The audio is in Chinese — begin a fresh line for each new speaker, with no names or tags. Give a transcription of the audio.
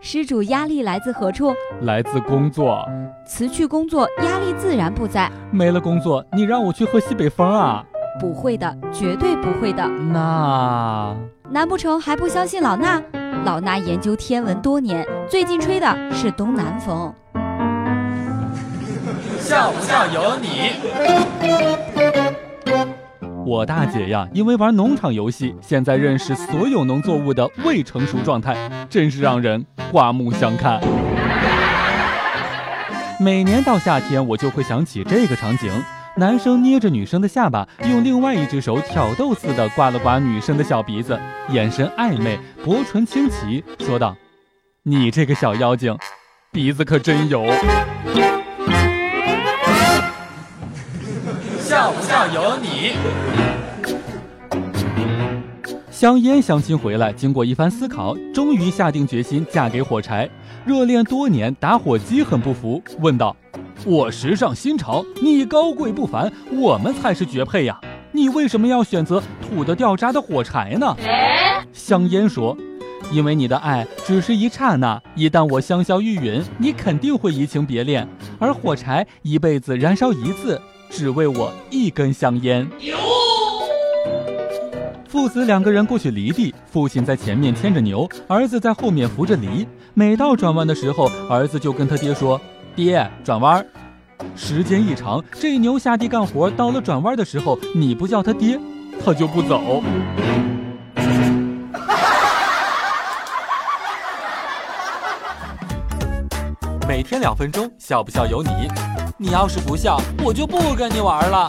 施主压力来自何处？
来自工作。
辞去工作，压力自然不在。
没了工作，你让我去喝西北风啊？
不会的，绝对不会的。
那
难不成还不相信老衲？老衲研究天文多年，最近吹的是东南风。
笑不笑由你？
我大姐呀，因为玩农场游戏，现在认识所有农作物的未成熟状态，真是让人刮目相看。每年到夏天，我就会想起这个场景：男生捏着女生的下巴，用另外一只手挑逗似的刮了刮女生的小鼻子，眼神暧昧，薄唇轻启，说道：“你这个小妖精，鼻子可真油。”
像不像有你？
香烟相亲回来，经过一番思考，终于下定决心嫁给火柴。热恋多年，打火机很不服，问道：“我时尚新潮，你高贵不凡，我们才是绝配呀！你为什么要选择土得掉渣的火柴呢？”香烟说：“因为你的爱只是一刹那，一旦我香消玉殒，你肯定会移情别恋，而火柴一辈子燃烧一次。”只为我一根香烟。父子两个人过去犁地，父亲在前面牵着牛，儿子在后面扶着犁。每到转弯的时候，儿子就跟他爹说：“爹，转弯。”时间一长，这牛下地干活，到了转弯的时候，你不叫他爹，他就不走。每天两分钟，笑不笑由你。你要是不笑，我就不跟你玩了。